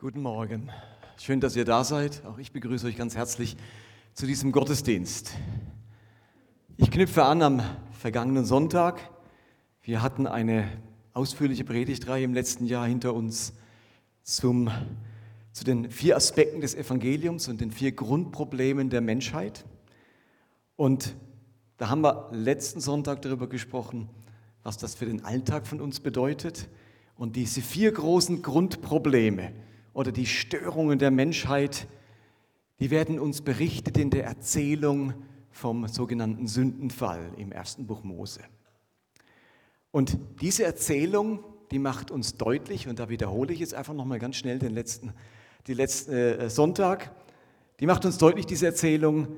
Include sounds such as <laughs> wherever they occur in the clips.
Guten Morgen. Schön, dass ihr da seid. Auch ich begrüße euch ganz herzlich zu diesem Gottesdienst. Ich knüpfe an am vergangenen Sonntag. Wir hatten eine ausführliche Predigtreihe im letzten Jahr hinter uns zum, zu den vier Aspekten des Evangeliums und den vier Grundproblemen der Menschheit. Und da haben wir letzten Sonntag darüber gesprochen, was das für den Alltag von uns bedeutet. Und diese vier großen Grundprobleme, oder die Störungen der Menschheit, die werden uns berichtet in der Erzählung vom sogenannten Sündenfall im ersten Buch Mose. Und diese Erzählung, die macht uns deutlich, und da wiederhole ich jetzt einfach nochmal ganz schnell den letzten, die letzten äh, Sonntag, die macht uns deutlich, diese Erzählung,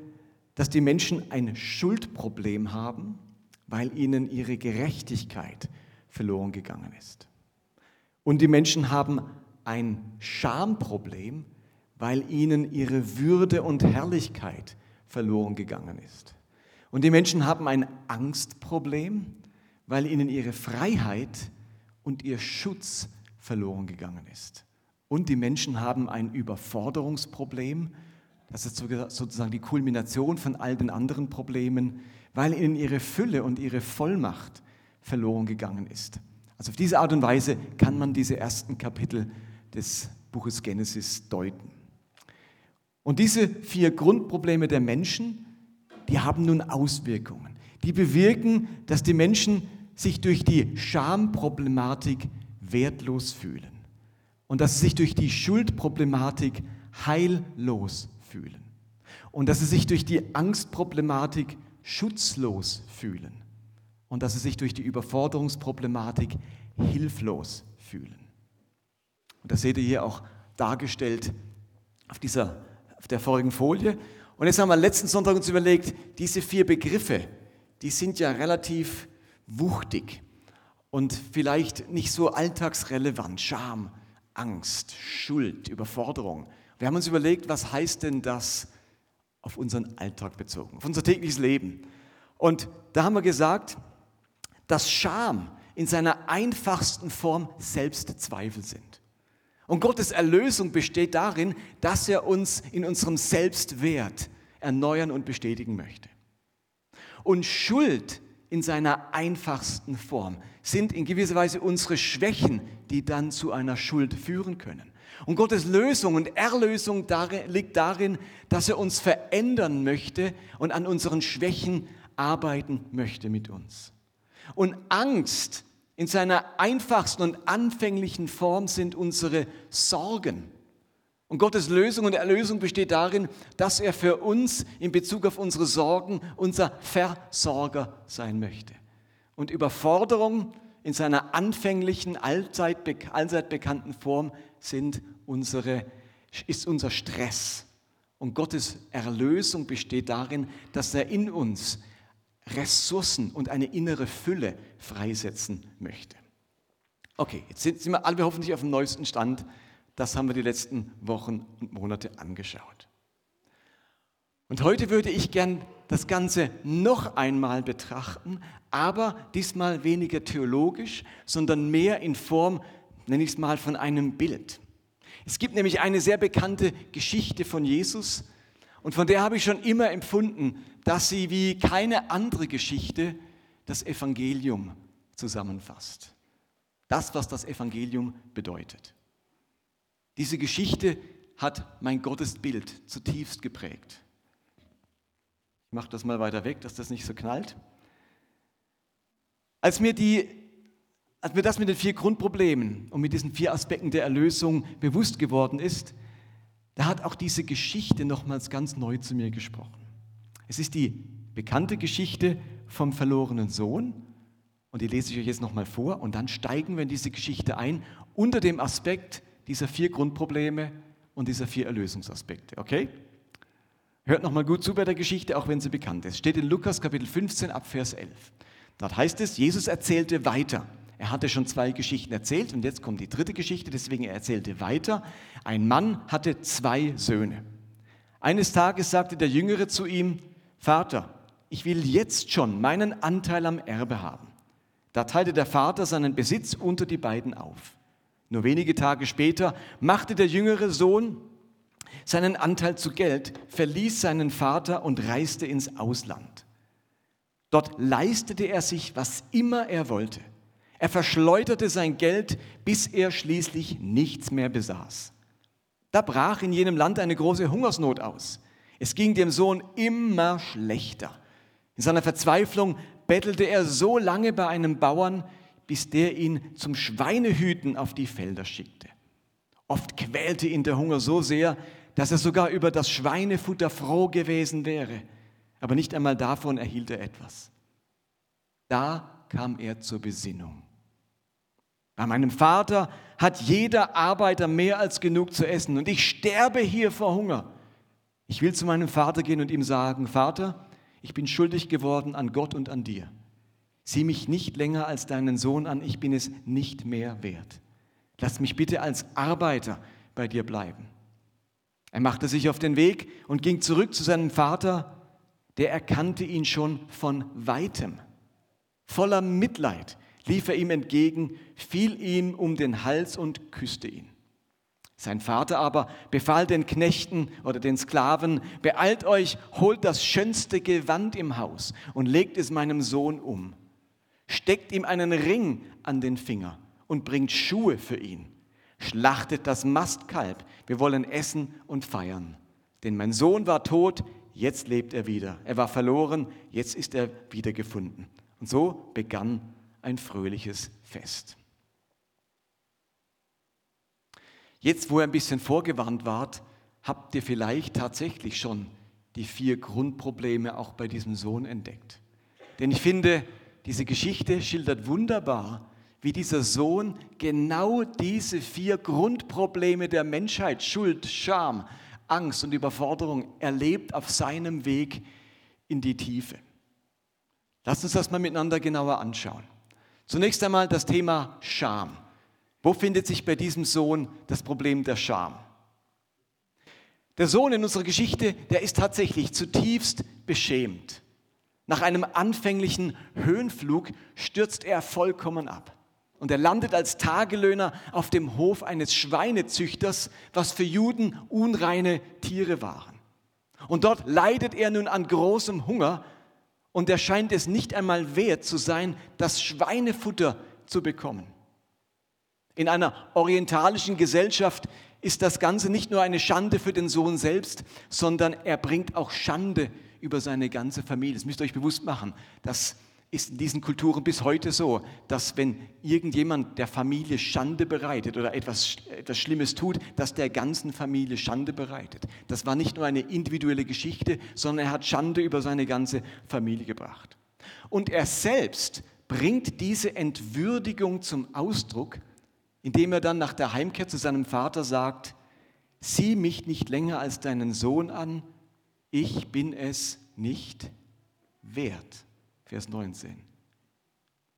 dass die Menschen ein Schuldproblem haben, weil ihnen ihre Gerechtigkeit verloren gegangen ist. Und die Menschen haben ein Schamproblem, weil ihnen ihre Würde und Herrlichkeit verloren gegangen ist. Und die Menschen haben ein Angstproblem, weil ihnen ihre Freiheit und ihr Schutz verloren gegangen ist. Und die Menschen haben ein Überforderungsproblem, das ist sozusagen die Kulmination von all den anderen Problemen, weil ihnen ihre Fülle und ihre Vollmacht verloren gegangen ist. Also auf diese Art und Weise kann man diese ersten Kapitel des Buches Genesis deuten. Und diese vier Grundprobleme der Menschen, die haben nun Auswirkungen. Die bewirken, dass die Menschen sich durch die Schamproblematik wertlos fühlen und dass sie sich durch die Schuldproblematik heillos fühlen und dass sie sich durch die Angstproblematik schutzlos fühlen und dass sie sich durch die Überforderungsproblematik hilflos fühlen. Und das seht ihr hier auch dargestellt auf, dieser, auf der vorigen Folie. Und jetzt haben wir letzten Sonntag uns überlegt, diese vier Begriffe, die sind ja relativ wuchtig und vielleicht nicht so alltagsrelevant. Scham, Angst, Schuld, Überforderung. Wir haben uns überlegt, was heißt denn das auf unseren Alltag bezogen, auf unser tägliches Leben. Und da haben wir gesagt, dass Scham in seiner einfachsten Form Selbstzweifel sind. Und Gottes Erlösung besteht darin, dass er uns in unserem Selbstwert erneuern und bestätigen möchte. Und Schuld in seiner einfachsten Form sind in gewisser Weise unsere Schwächen, die dann zu einer Schuld führen können. Und Gottes Lösung und Erlösung liegt darin, dass er uns verändern möchte und an unseren Schwächen arbeiten möchte mit uns. Und Angst in seiner einfachsten und anfänglichen Form sind unsere Sorgen. Und Gottes Lösung und Erlösung besteht darin, dass er für uns in Bezug auf unsere Sorgen unser Versorger sein möchte. Und Überforderung in seiner anfänglichen, allzeit, allzeit bekannten Form sind unsere, ist unser Stress. Und Gottes Erlösung besteht darin, dass er in uns Ressourcen und eine innere Fülle freisetzen möchte. Okay, jetzt sind, wir alle hoffentlich auf dem neuesten Stand. Das haben wir die letzten Wochen und Monate angeschaut. Und heute würde ich gern das Ganze noch einmal betrachten, aber diesmal weniger theologisch, sondern mehr in Form, nenne ich es mal, von einem Bild. Es gibt nämlich eine sehr bekannte Geschichte von Jesus und von der habe ich schon immer empfunden, dass sie wie keine andere Geschichte das Evangelium zusammenfasst. Das, was das Evangelium bedeutet. Diese Geschichte hat mein Gottesbild zutiefst geprägt. Ich mache das mal weiter weg, dass das nicht so knallt. Als mir, die, als mir das mit den vier Grundproblemen und mit diesen vier Aspekten der Erlösung bewusst geworden ist, da hat auch diese Geschichte nochmals ganz neu zu mir gesprochen. Es ist die bekannte Geschichte vom verlorenen Sohn und die lese ich euch jetzt nochmal vor und dann steigen wir in diese Geschichte ein unter dem Aspekt dieser vier Grundprobleme und dieser vier Erlösungsaspekte. Okay? Hört nochmal gut zu bei der Geschichte, auch wenn sie bekannt ist. Steht in Lukas Kapitel 15 ab Vers 11. Dort heißt es, Jesus erzählte weiter. Er hatte schon zwei Geschichten erzählt und jetzt kommt die dritte Geschichte, deswegen er erzählte weiter. Ein Mann hatte zwei Söhne. Eines Tages sagte der Jüngere zu ihm, Vater, ich will jetzt schon meinen Anteil am Erbe haben. Da teilte der Vater seinen Besitz unter die beiden auf. Nur wenige Tage später machte der jüngere Sohn seinen Anteil zu Geld, verließ seinen Vater und reiste ins Ausland. Dort leistete er sich, was immer er wollte. Er verschleuderte sein Geld, bis er schließlich nichts mehr besaß. Da brach in jenem Land eine große Hungersnot aus. Es ging dem Sohn immer schlechter. In seiner Verzweiflung bettelte er so lange bei einem Bauern, bis der ihn zum Schweinehüten auf die Felder schickte. Oft quälte ihn der Hunger so sehr, dass er sogar über das Schweinefutter froh gewesen wäre, aber nicht einmal davon erhielt er etwas. Da kam er zur Besinnung. Bei meinem Vater hat jeder Arbeiter mehr als genug zu essen und ich sterbe hier vor Hunger. Ich will zu meinem Vater gehen und ihm sagen, Vater, ich bin schuldig geworden an Gott und an dir. Sieh mich nicht länger als deinen Sohn an, ich bin es nicht mehr wert. Lass mich bitte als Arbeiter bei dir bleiben. Er machte sich auf den Weg und ging zurück zu seinem Vater, der erkannte ihn schon von weitem. Voller Mitleid lief er ihm entgegen, fiel ihm um den Hals und küsste ihn. Sein Vater aber befahl den Knechten oder den Sklaven, beeilt euch, holt das schönste Gewand im Haus und legt es meinem Sohn um. Steckt ihm einen Ring an den Finger und bringt Schuhe für ihn schlachtet das Mastkalb. Wir wollen essen und feiern. Denn mein Sohn war tot, jetzt lebt er wieder. Er war verloren, jetzt ist er wiedergefunden. Und so begann ein fröhliches Fest. Jetzt, wo ihr ein bisschen vorgewarnt wart, habt ihr vielleicht tatsächlich schon die vier Grundprobleme auch bei diesem Sohn entdeckt. Denn ich finde, diese Geschichte schildert wunderbar, wie dieser Sohn genau diese vier Grundprobleme der Menschheit, Schuld, Scham, Angst und Überforderung, erlebt auf seinem Weg in die Tiefe. Lass uns das mal miteinander genauer anschauen. Zunächst einmal das Thema Scham. Wo findet sich bei diesem Sohn das Problem der Scham? Der Sohn in unserer Geschichte, der ist tatsächlich zutiefst beschämt. Nach einem anfänglichen Höhenflug stürzt er vollkommen ab. Und er landet als Tagelöhner auf dem Hof eines Schweinezüchters, was für Juden unreine Tiere waren. Und dort leidet er nun an großem Hunger und er scheint es nicht einmal wert zu sein, das Schweinefutter zu bekommen. In einer orientalischen Gesellschaft ist das Ganze nicht nur eine Schande für den Sohn selbst, sondern er bringt auch Schande über seine ganze Familie. Das müsst ihr euch bewusst machen, dass ist in diesen Kulturen bis heute so, dass wenn irgendjemand der Familie Schande bereitet oder etwas, etwas Schlimmes tut, dass der ganzen Familie Schande bereitet. Das war nicht nur eine individuelle Geschichte, sondern er hat Schande über seine ganze Familie gebracht. Und er selbst bringt diese Entwürdigung zum Ausdruck, indem er dann nach der Heimkehr zu seinem Vater sagt, sieh mich nicht länger als deinen Sohn an, ich bin es nicht wert. Vers 19.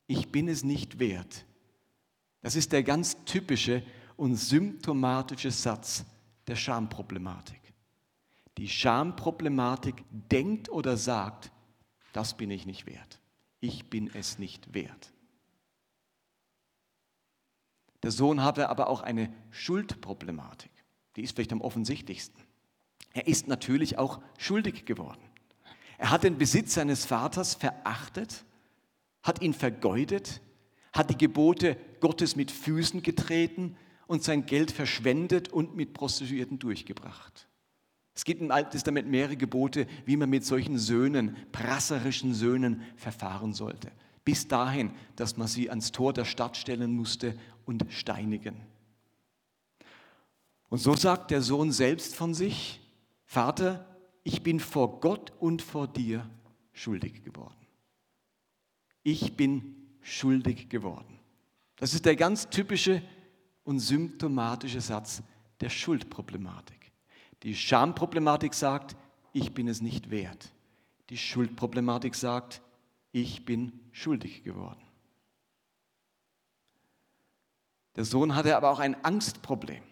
Ich bin es nicht wert. Das ist der ganz typische und symptomatische Satz der Schamproblematik. Die Schamproblematik denkt oder sagt, das bin ich nicht wert. Ich bin es nicht wert. Der Sohn hatte aber auch eine Schuldproblematik. Die ist vielleicht am offensichtlichsten. Er ist natürlich auch schuldig geworden. Er hat den Besitz seines Vaters verachtet, hat ihn vergeudet, hat die Gebote Gottes mit Füßen getreten und sein Geld verschwendet und mit Prostituierten durchgebracht. Es gibt im Alten Testament mehrere Gebote, wie man mit solchen Söhnen, prasserischen Söhnen verfahren sollte. Bis dahin, dass man sie ans Tor der Stadt stellen musste und steinigen. Und so sagt der Sohn selbst von sich, Vater, ich bin vor Gott und vor dir schuldig geworden. Ich bin schuldig geworden. Das ist der ganz typische und symptomatische Satz der Schuldproblematik. Die Schamproblematik sagt, ich bin es nicht wert. Die Schuldproblematik sagt, ich bin schuldig geworden. Der Sohn hatte aber auch ein Angstproblem.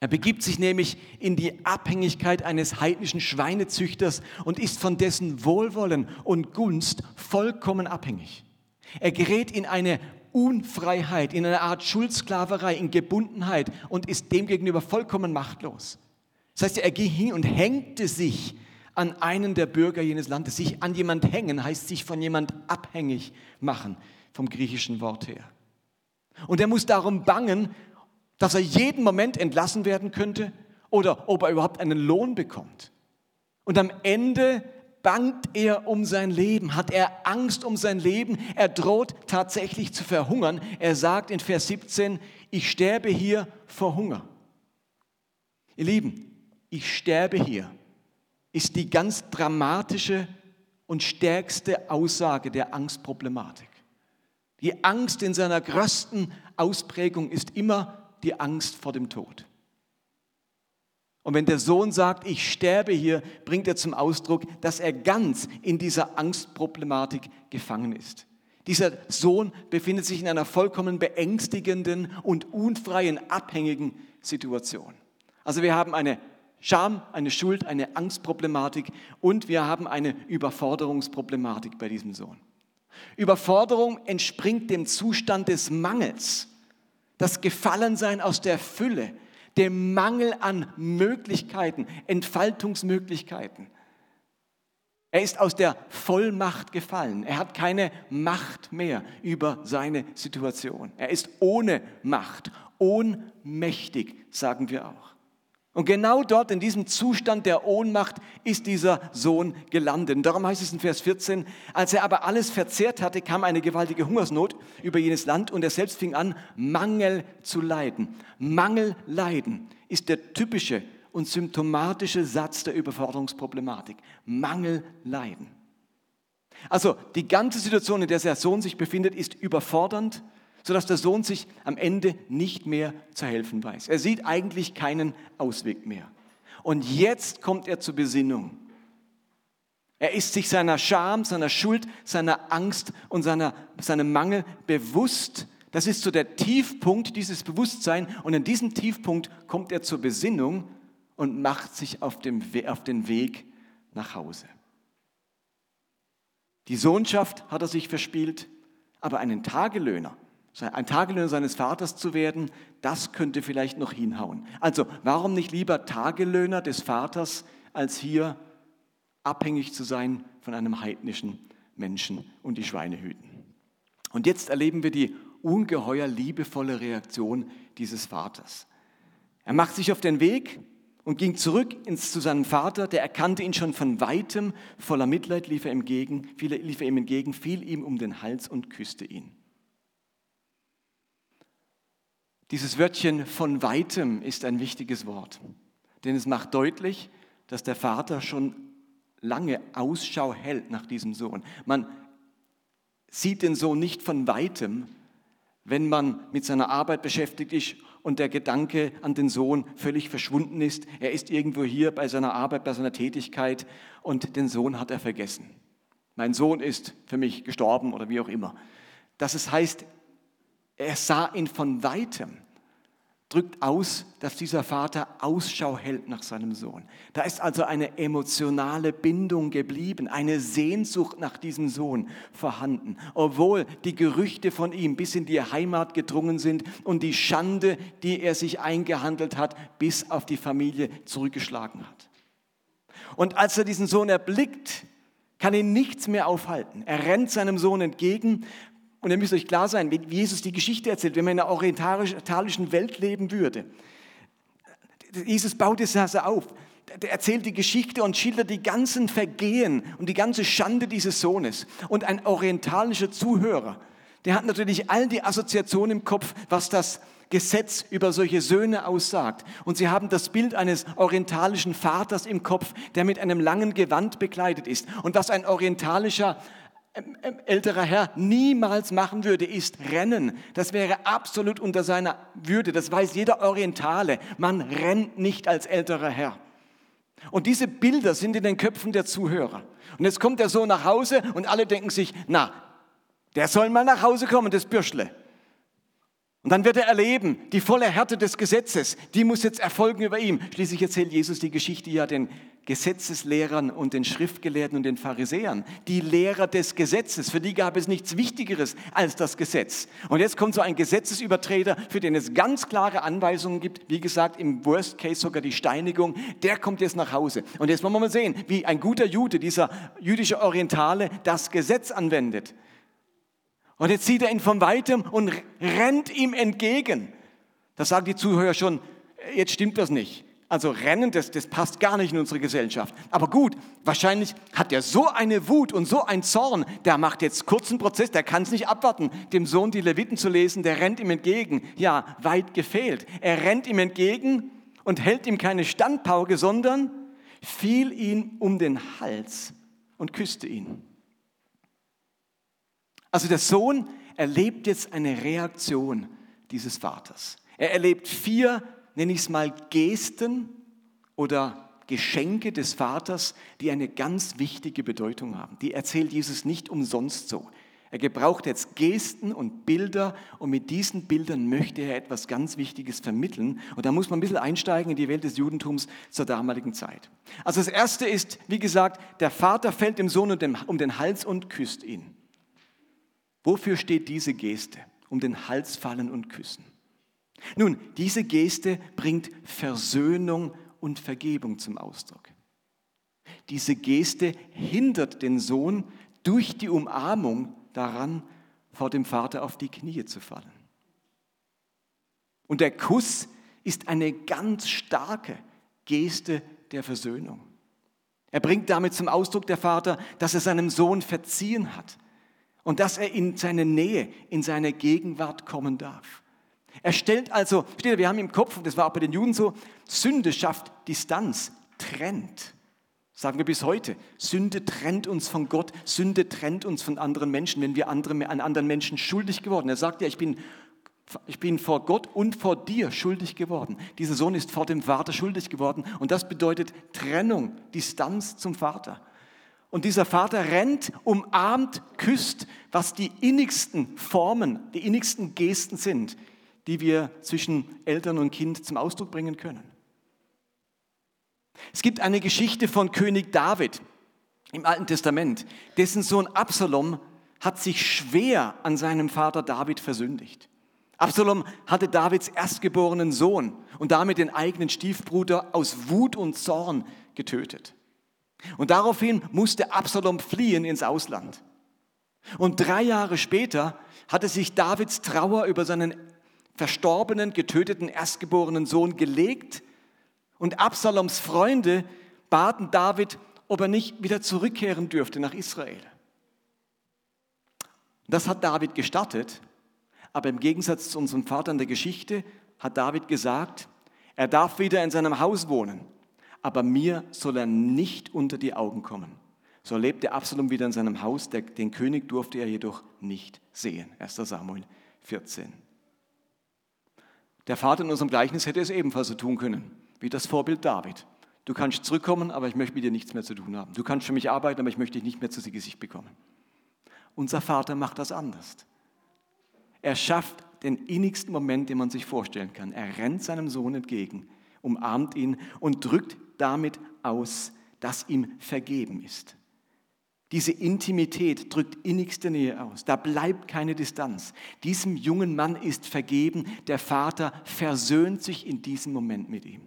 Er begibt sich nämlich in die Abhängigkeit eines heidnischen Schweinezüchters und ist von dessen Wohlwollen und Gunst vollkommen abhängig. Er gerät in eine Unfreiheit, in einer Art Schuldsklaverei, in Gebundenheit und ist demgegenüber vollkommen machtlos. Das heißt, er ging hin und hängte sich an einen der Bürger jenes Landes. Sich an jemand hängen heißt sich von jemand abhängig machen, vom griechischen Wort her. Und er muss darum bangen, dass er jeden Moment entlassen werden könnte oder ob er überhaupt einen Lohn bekommt. Und am Ende bangt er um sein Leben, hat er Angst um sein Leben, er droht tatsächlich zu verhungern. Er sagt in Vers 17, ich sterbe hier vor Hunger. Ihr Lieben, ich sterbe hier ist die ganz dramatische und stärkste Aussage der Angstproblematik. Die Angst in seiner größten Ausprägung ist immer die Angst vor dem Tod. Und wenn der Sohn sagt, ich sterbe hier, bringt er zum Ausdruck, dass er ganz in dieser Angstproblematik gefangen ist. Dieser Sohn befindet sich in einer vollkommen beängstigenden und unfreien, abhängigen Situation. Also wir haben eine Scham, eine Schuld, eine Angstproblematik und wir haben eine Überforderungsproblematik bei diesem Sohn. Überforderung entspringt dem Zustand des Mangels, das Gefallensein aus der Fülle, dem Mangel an Möglichkeiten, Entfaltungsmöglichkeiten. Er ist aus der Vollmacht gefallen. Er hat keine Macht mehr über seine Situation. Er ist ohne Macht, ohnmächtig, sagen wir auch. Und genau dort, in diesem Zustand der Ohnmacht, ist dieser Sohn gelandet. Und darum heißt es in Vers 14, als er aber alles verzehrt hatte, kam eine gewaltige Hungersnot über jenes Land und er selbst fing an, Mangel zu leiden. Mangel leiden ist der typische und symptomatische Satz der Überforderungsproblematik. Mangel leiden. Also die ganze Situation, in der der Sohn sich befindet, ist überfordernd sodass der Sohn sich am Ende nicht mehr zu helfen weiß. Er sieht eigentlich keinen Ausweg mehr. Und jetzt kommt er zur Besinnung. Er ist sich seiner Scham, seiner Schuld, seiner Angst und seiner, seinem Mangel bewusst. Das ist so der Tiefpunkt dieses Bewusstseins. Und in diesem Tiefpunkt kommt er zur Besinnung und macht sich auf, dem, auf den Weg nach Hause. Die Sohnschaft hat er sich verspielt, aber einen Tagelöhner, ein Tagelöhner seines Vaters zu werden, das könnte vielleicht noch hinhauen. Also warum nicht lieber Tagelöhner des Vaters, als hier abhängig zu sein von einem heidnischen Menschen und die Schweine hüten. Und jetzt erleben wir die ungeheuer liebevolle Reaktion dieses Vaters. Er macht sich auf den Weg und ging zurück ins, zu seinem Vater, der erkannte ihn schon von weitem, voller Mitleid lief er, entgegen, lief er ihm entgegen, fiel ihm um den Hals und küsste ihn. Dieses Wörtchen von weitem ist ein wichtiges Wort, denn es macht deutlich, dass der Vater schon lange Ausschau hält nach diesem Sohn. Man sieht den Sohn nicht von weitem, wenn man mit seiner Arbeit beschäftigt ist und der Gedanke an den Sohn völlig verschwunden ist. Er ist irgendwo hier bei seiner Arbeit, bei seiner Tätigkeit und den Sohn hat er vergessen. Mein Sohn ist für mich gestorben oder wie auch immer. Das heißt, er sah ihn von weitem, drückt aus, dass dieser Vater Ausschau hält nach seinem Sohn. Da ist also eine emotionale Bindung geblieben, eine Sehnsucht nach diesem Sohn vorhanden, obwohl die Gerüchte von ihm bis in die Heimat gedrungen sind und die Schande, die er sich eingehandelt hat, bis auf die Familie zurückgeschlagen hat. Und als er diesen Sohn erblickt, kann ihn nichts mehr aufhalten. Er rennt seinem Sohn entgegen, und ihr müsst euch klar sein, wie Jesus die Geschichte erzählt, wenn man in einer orientalischen Welt leben würde. Jesus baut es also auf. Der erzählt die Geschichte und schildert die ganzen Vergehen und die ganze Schande dieses Sohnes. Und ein orientalischer Zuhörer, der hat natürlich all die Assoziationen im Kopf, was das Gesetz über solche Söhne aussagt. Und sie haben das Bild eines orientalischen Vaters im Kopf, der mit einem langen Gewand bekleidet ist. Und was ein orientalischer älterer Herr niemals machen würde, ist rennen. Das wäre absolut unter seiner Würde. Das weiß jeder Orientale. Man rennt nicht als älterer Herr. Und diese Bilder sind in den Köpfen der Zuhörer. Und jetzt kommt der Sohn nach Hause und alle denken sich, na, der soll mal nach Hause kommen, das Bürschle. Und dann wird er erleben, die volle Härte des Gesetzes, die muss jetzt erfolgen über ihm. Schließlich erzählt Jesus die Geschichte ja den Gesetzeslehrern und den Schriftgelehrten und den Pharisäern, die Lehrer des Gesetzes. Für die gab es nichts Wichtigeres als das Gesetz. Und jetzt kommt so ein Gesetzesübertreter, für den es ganz klare Anweisungen gibt, wie gesagt, im Worst Case sogar die Steinigung, der kommt jetzt nach Hause. Und jetzt wollen wir mal sehen, wie ein guter Jude, dieser jüdische Orientale, das Gesetz anwendet. Und jetzt sieht er ihn von weitem und rennt ihm entgegen. Da sagen die Zuhörer schon, jetzt stimmt das nicht. Also Rennen, das, das passt gar nicht in unsere Gesellschaft. Aber gut, wahrscheinlich hat er so eine Wut und so ein Zorn, der macht jetzt kurzen Prozess, der kann es nicht abwarten, dem Sohn die Leviten zu lesen, der rennt ihm entgegen. Ja, weit gefehlt. Er rennt ihm entgegen und hält ihm keine Standpauke, sondern fiel ihm um den Hals und küsste ihn. Also der Sohn erlebt jetzt eine Reaktion dieses Vaters. Er erlebt vier nenne ich es mal, Gesten oder Geschenke des Vaters, die eine ganz wichtige Bedeutung haben. Die erzählt Jesus nicht umsonst so. Er gebraucht jetzt Gesten und Bilder und mit diesen Bildern möchte er etwas ganz Wichtiges vermitteln. Und da muss man ein bisschen einsteigen in die Welt des Judentums zur damaligen Zeit. Also das Erste ist, wie gesagt, der Vater fällt dem Sohn um den Hals und küsst ihn. Wofür steht diese Geste? Um den Hals fallen und küssen. Nun, diese Geste bringt Versöhnung und Vergebung zum Ausdruck. Diese Geste hindert den Sohn durch die Umarmung daran, vor dem Vater auf die Knie zu fallen. Und der Kuss ist eine ganz starke Geste der Versöhnung. Er bringt damit zum Ausdruck der Vater, dass er seinem Sohn verziehen hat und dass er in seine Nähe, in seine Gegenwart kommen darf. Er stellt also, steht, wir haben im Kopf, und das war auch bei den Juden so, Sünde schafft Distanz, trennt. Sagen wir bis heute. Sünde trennt uns von Gott, Sünde trennt uns von anderen Menschen, wenn wir andere, an anderen Menschen schuldig geworden. Er sagt ja, ich bin, ich bin vor Gott und vor dir schuldig geworden. Dieser Sohn ist vor dem Vater schuldig geworden und das bedeutet Trennung, Distanz zum Vater. Und dieser Vater rennt, umarmt, küsst, was die innigsten Formen, die innigsten Gesten sind, die wir zwischen Eltern und Kind zum Ausdruck bringen können. Es gibt eine Geschichte von König David im Alten Testament, dessen Sohn Absalom hat sich schwer an seinem Vater David versündigt. Absalom hatte Davids erstgeborenen Sohn und damit den eigenen Stiefbruder aus Wut und Zorn getötet. Und daraufhin musste Absalom fliehen ins Ausland. Und drei Jahre später hatte sich Davids Trauer über seinen verstorbenen, getöteten erstgeborenen Sohn gelegt und Absaloms Freunde baten David, ob er nicht wieder zurückkehren dürfte nach Israel. Das hat David gestattet, aber im Gegensatz zu unserem Vater in der Geschichte hat David gesagt, er darf wieder in seinem Haus wohnen, aber mir soll er nicht unter die Augen kommen. So lebte Absalom wieder in seinem Haus, den König durfte er jedoch nicht sehen. 1 Samuel 14. Der Vater in unserem Gleichnis hätte es ebenfalls so tun können, wie das Vorbild David. Du kannst zurückkommen, aber ich möchte mit dir nichts mehr zu tun haben. Du kannst für mich arbeiten, aber ich möchte dich nicht mehr zu Gesicht bekommen. Unser Vater macht das anders. Er schafft den innigsten Moment, den man sich vorstellen kann. Er rennt seinem Sohn entgegen, umarmt ihn und drückt damit aus, dass ihm vergeben ist. Diese Intimität drückt innigste Nähe aus. Da bleibt keine Distanz. Diesem jungen Mann ist vergeben. Der Vater versöhnt sich in diesem Moment mit ihm.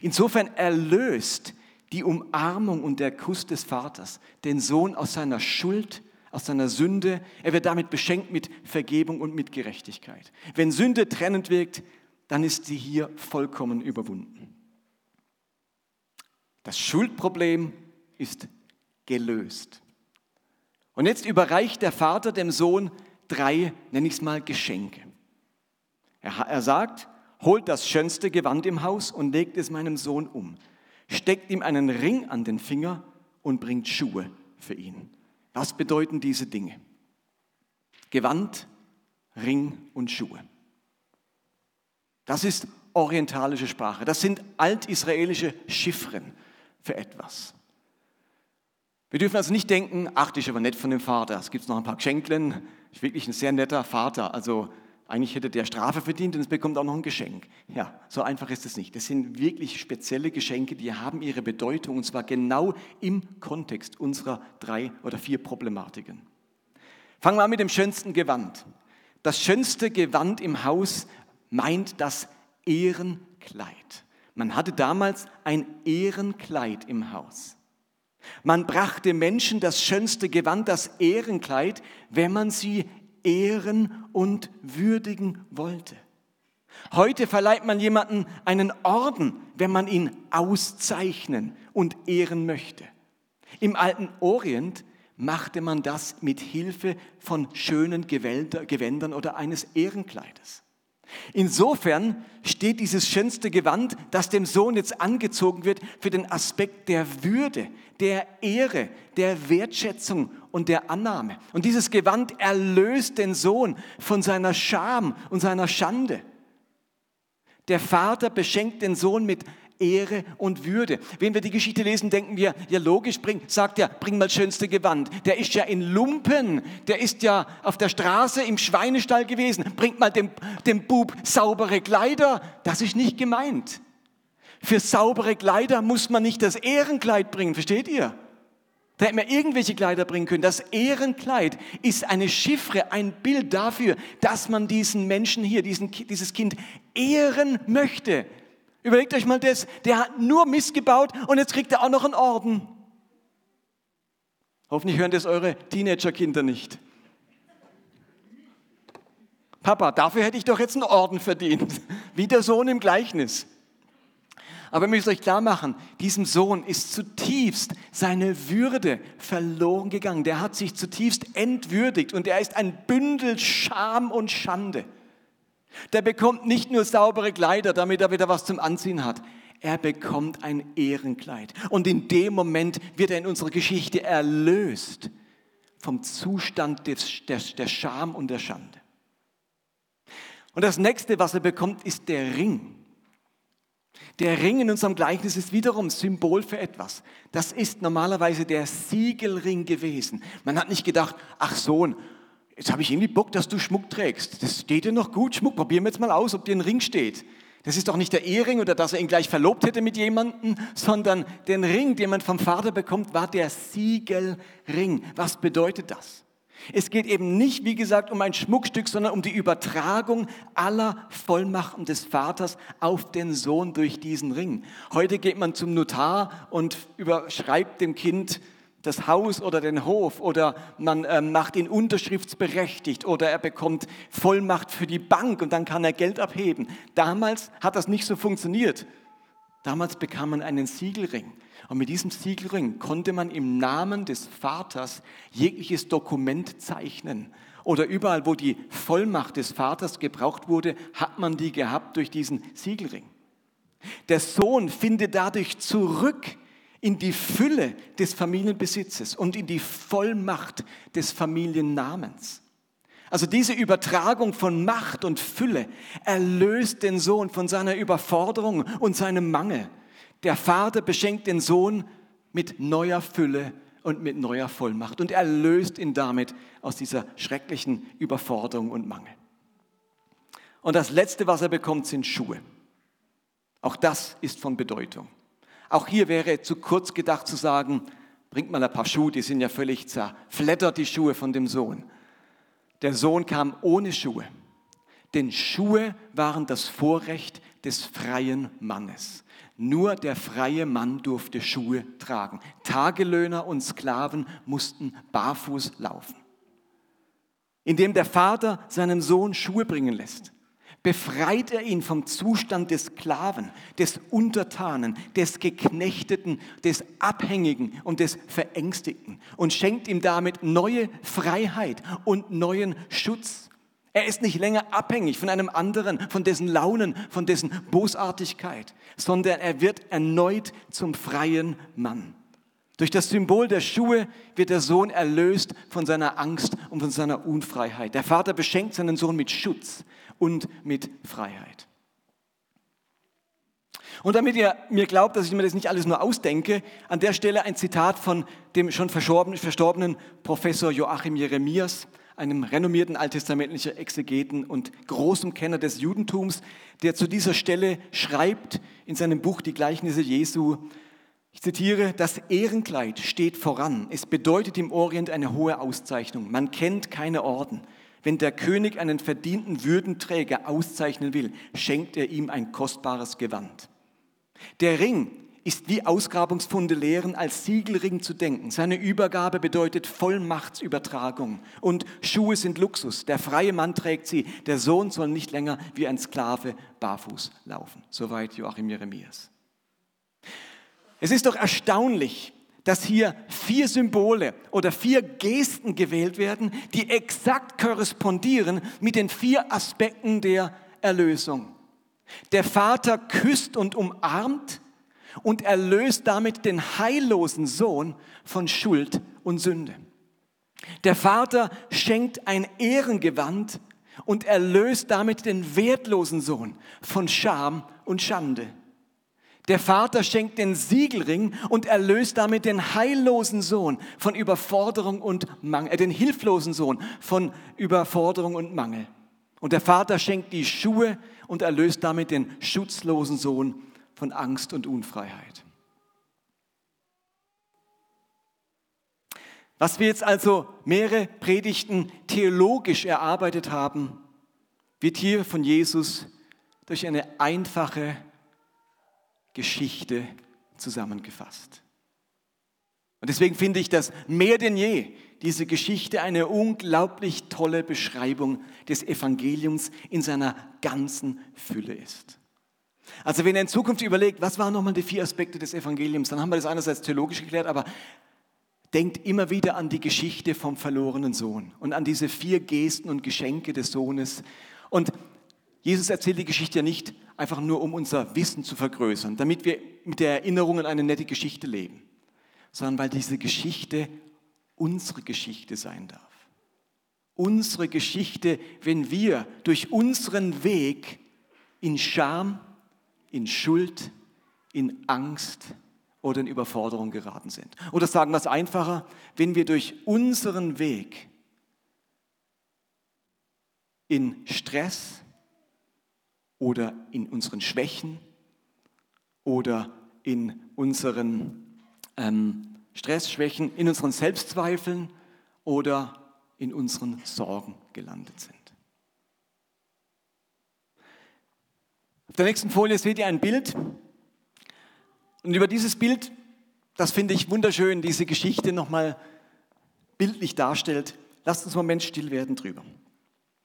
Insofern erlöst die Umarmung und der Kuss des Vaters den Sohn aus seiner Schuld, aus seiner Sünde. Er wird damit beschenkt mit Vergebung und mit Gerechtigkeit. Wenn Sünde trennend wirkt, dann ist sie hier vollkommen überwunden. Das Schuldproblem ist gelöst. Und jetzt überreicht der Vater dem Sohn drei, nenne ich es mal, Geschenke. Er, er sagt, holt das schönste Gewand im Haus und legt es meinem Sohn um, steckt ihm einen Ring an den Finger und bringt Schuhe für ihn. Was bedeuten diese Dinge? Gewand, Ring und Schuhe. Das ist orientalische Sprache. Das sind altisraelische Chiffren für etwas. Wir dürfen also nicht denken, ach, das ist aber nett von dem Vater, es gibt noch ein paar Geschenklen, ist wirklich ein sehr netter Vater, also eigentlich hätte der Strafe verdient und es bekommt auch noch ein Geschenk. Ja, so einfach ist es nicht. Das sind wirklich spezielle Geschenke, die haben ihre Bedeutung und zwar genau im Kontext unserer drei oder vier Problematiken. Fangen wir an mit dem schönsten Gewand. Das schönste Gewand im Haus meint das Ehrenkleid. Man hatte damals ein Ehrenkleid im Haus. Man brachte Menschen das schönste Gewand, das Ehrenkleid, wenn man sie ehren und würdigen wollte. Heute verleiht man jemanden einen Orden, wenn man ihn auszeichnen und ehren möchte. Im alten Orient machte man das mit Hilfe von schönen Gewändern oder eines Ehrenkleides. Insofern steht dieses schönste Gewand, das dem Sohn jetzt angezogen wird, für den Aspekt der Würde, der Ehre, der Wertschätzung und der Annahme. Und dieses Gewand erlöst den Sohn von seiner Scham und seiner Schande. Der Vater beschenkt den Sohn mit Ehre und Würde. Wenn wir die Geschichte lesen, denken wir, ja logisch, bring, sagt er, bring mal schönste Gewand. Der ist ja in Lumpen, der ist ja auf der Straße im Schweinestall gewesen. Bringt mal dem, dem Bub saubere Kleider. Das ist nicht gemeint. Für saubere Kleider muss man nicht das Ehrenkleid bringen, versteht ihr? Da hätten wir irgendwelche Kleider bringen können. Das Ehrenkleid ist eine Chiffre, ein Bild dafür, dass man diesen Menschen hier, diesen, dieses Kind ehren möchte. Überlegt euch mal das, der hat nur Mist gebaut und jetzt kriegt er auch noch einen Orden. Hoffentlich hören das eure Teenagerkinder nicht. Papa, dafür hätte ich doch jetzt einen Orden verdient, <laughs> wie der Sohn im Gleichnis. Aber ihr müsst euch klar machen, diesem Sohn ist zutiefst seine Würde verloren gegangen. Der hat sich zutiefst entwürdigt und er ist ein Bündel Scham und Schande. Der bekommt nicht nur saubere Kleider, damit er wieder was zum Anziehen hat. Er bekommt ein Ehrenkleid. Und in dem Moment wird er in unserer Geschichte erlöst vom Zustand des, der, der Scham und der Schande. Und das nächste, was er bekommt, ist der Ring. Der Ring in unserem Gleichnis ist wiederum Symbol für etwas. Das ist normalerweise der Siegelring gewesen. Man hat nicht gedacht, ach Sohn, jetzt habe ich irgendwie Bock, dass du Schmuck trägst. Das steht dir noch gut, Schmuck. Probieren wir jetzt mal aus, ob dir ein Ring steht. Das ist doch nicht der Ehering oder dass er ihn gleich verlobt hätte mit jemandem, sondern den Ring, den man vom Vater bekommt, war der Siegelring. Was bedeutet das? Es geht eben nicht, wie gesagt, um ein Schmuckstück, sondern um die Übertragung aller Vollmachten des Vaters auf den Sohn durch diesen Ring. Heute geht man zum Notar und überschreibt dem Kind das Haus oder den Hof oder man äh, macht ihn unterschriftsberechtigt oder er bekommt Vollmacht für die Bank und dann kann er Geld abheben. Damals hat das nicht so funktioniert. Damals bekam man einen Siegelring. Und mit diesem Siegelring konnte man im Namen des Vaters jegliches Dokument zeichnen. Oder überall, wo die Vollmacht des Vaters gebraucht wurde, hat man die gehabt durch diesen Siegelring. Der Sohn findet dadurch zurück in die Fülle des Familienbesitzes und in die Vollmacht des Familiennamens. Also diese Übertragung von Macht und Fülle erlöst den Sohn von seiner Überforderung und seinem Mangel. Der Vater beschenkt den Sohn mit neuer Fülle und mit neuer Vollmacht und erlöst ihn damit aus dieser schrecklichen Überforderung und Mangel. Und das Letzte, was er bekommt, sind Schuhe. Auch das ist von Bedeutung. Auch hier wäre zu kurz gedacht zu sagen, bringt mal ein paar Schuhe, die sind ja völlig zerfleddert, die Schuhe von dem Sohn. Der Sohn kam ohne Schuhe, denn Schuhe waren das Vorrecht des freien Mannes. Nur der freie Mann durfte Schuhe tragen. Tagelöhner und Sklaven mussten barfuß laufen. Indem der Vater seinem Sohn Schuhe bringen lässt, befreit er ihn vom Zustand des Sklaven, des Untertanen, des Geknechteten, des Abhängigen und des Verängstigten und schenkt ihm damit neue Freiheit und neuen Schutz. Er ist nicht länger abhängig von einem anderen, von dessen Launen, von dessen Bosartigkeit, sondern er wird erneut zum freien Mann. Durch das Symbol der Schuhe wird der Sohn erlöst von seiner Angst und von seiner Unfreiheit. Der Vater beschenkt seinen Sohn mit Schutz und mit Freiheit. Und damit ihr mir glaubt, dass ich mir das nicht alles nur ausdenke, an der Stelle ein Zitat von dem schon verstorbenen Professor Joachim Jeremias, einem renommierten alttestamentlichen Exegeten und großem Kenner des Judentums, der zu dieser Stelle schreibt in seinem Buch Die Gleichnisse Jesu, ich zitiere, das Ehrenkleid steht voran. Es bedeutet im Orient eine hohe Auszeichnung. Man kennt keine Orden. Wenn der König einen verdienten Würdenträger auszeichnen will, schenkt er ihm ein kostbares Gewand. Der Ring ist wie Ausgrabungsfunde lehren als Siegelring zu denken. Seine Übergabe bedeutet Vollmachtsübertragung. Und Schuhe sind Luxus. Der freie Mann trägt sie. Der Sohn soll nicht länger wie ein Sklave barfuß laufen. Soweit Joachim Jeremias. Es ist doch erstaunlich, dass hier vier Symbole oder vier Gesten gewählt werden, die exakt korrespondieren mit den vier Aspekten der Erlösung. Der Vater küsst und umarmt und erlöst damit den heillosen Sohn von Schuld und Sünde. Der Vater schenkt ein Ehrengewand und erlöst damit den wertlosen Sohn von Scham und Schande. Der Vater schenkt den Siegelring und erlöst damit den heillosen Sohn von Überforderung und Mangel, äh, den hilflosen Sohn von Überforderung und Mangel. Und der Vater schenkt die Schuhe und erlöst damit den schutzlosen Sohn von Angst und Unfreiheit. Was wir jetzt also mehrere Predigten theologisch erarbeitet haben, wird hier von Jesus durch eine einfache Geschichte zusammengefasst. Und deswegen finde ich, dass mehr denn je diese Geschichte eine unglaublich tolle Beschreibung des Evangeliums in seiner ganzen Fülle ist. Also wenn ihr in Zukunft überlegt, was waren nochmal die vier Aspekte des Evangeliums, dann haben wir das einerseits theologisch geklärt, aber denkt immer wieder an die Geschichte vom verlorenen Sohn und an diese vier Gesten und Geschenke des Sohnes. Und Jesus erzählt die Geschichte ja nicht einfach nur, um unser Wissen zu vergrößern, damit wir mit der Erinnerung an eine nette Geschichte leben, sondern weil diese Geschichte unsere Geschichte sein darf. Unsere Geschichte, wenn wir durch unseren Weg in Scham, in Schuld, in Angst oder in Überforderung geraten sind. Oder sagen wir es einfacher, wenn wir durch unseren Weg in Stress, oder in unseren Schwächen oder in unseren ähm, Stressschwächen, in unseren Selbstzweifeln oder in unseren Sorgen gelandet sind. Auf der nächsten Folie seht ihr ein Bild. Und über dieses Bild, das finde ich wunderschön, diese Geschichte nochmal bildlich darstellt. Lasst uns einen Moment still werden drüber.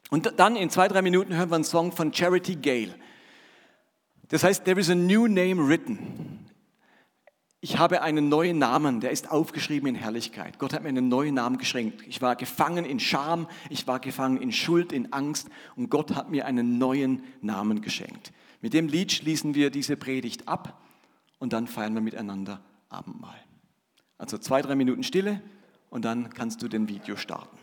Und dann in zwei, drei Minuten hören wir einen Song von Charity Gale. Das heißt, there is a new name written. Ich habe einen neuen Namen, der ist aufgeschrieben in Herrlichkeit. Gott hat mir einen neuen Namen geschenkt. Ich war gefangen in Scham, ich war gefangen in Schuld, in Angst und Gott hat mir einen neuen Namen geschenkt. Mit dem Lied schließen wir diese Predigt ab und dann feiern wir miteinander Abendmahl. Also zwei, drei Minuten Stille und dann kannst du den Video starten.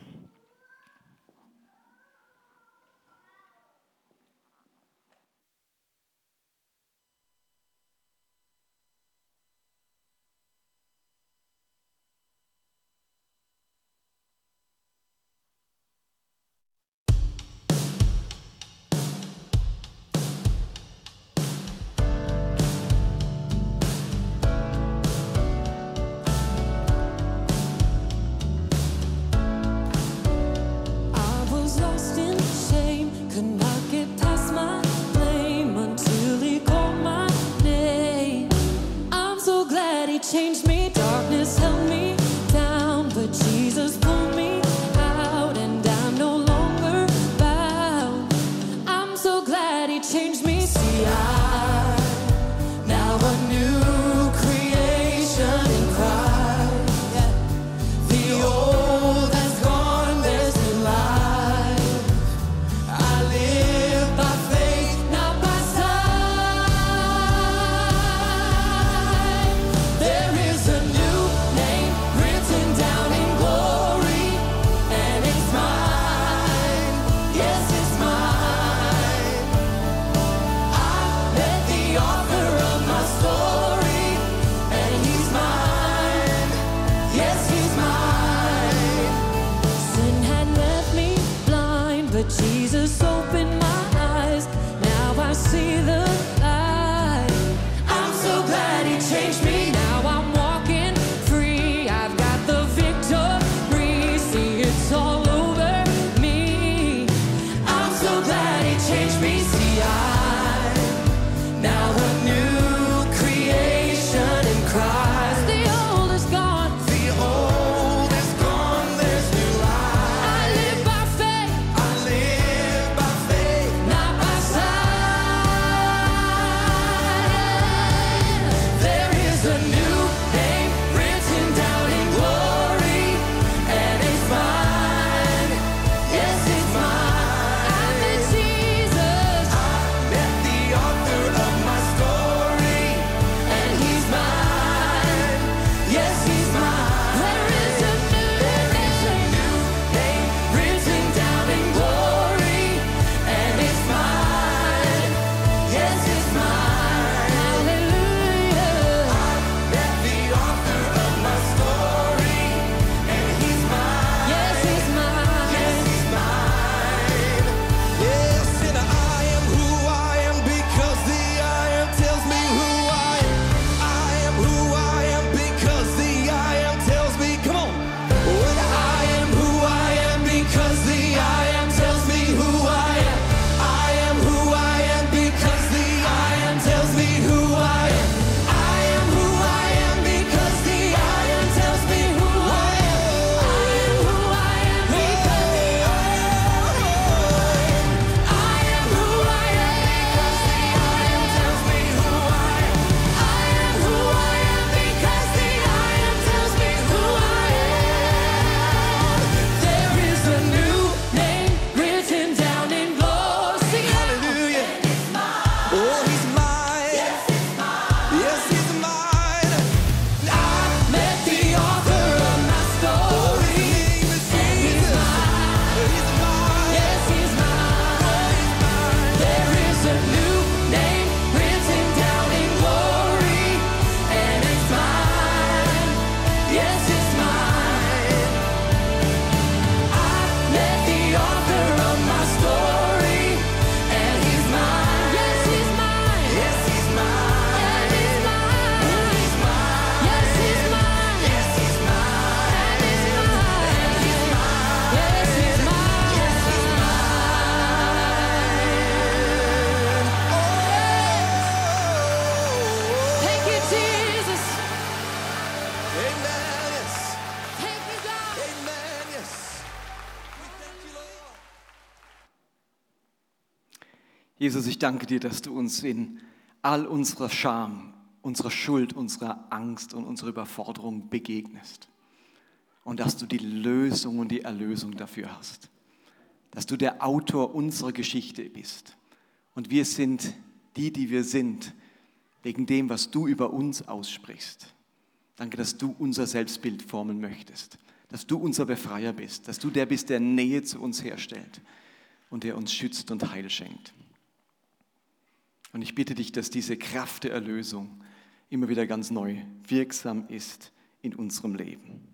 Jesus, ich danke dir, dass du uns in all unserer Scham, unserer Schuld, unserer Angst und unserer Überforderung begegnest. Und dass du die Lösung und die Erlösung dafür hast. Dass du der Autor unserer Geschichte bist. Und wir sind die, die wir sind, wegen dem, was du über uns aussprichst. Danke, dass du unser Selbstbild formen möchtest. Dass du unser Befreier bist. Dass du der bist, der Nähe zu uns herstellt und der uns schützt und Heil schenkt. Und ich bitte dich, dass diese Kraft der Erlösung immer wieder ganz neu wirksam ist in unserem Leben.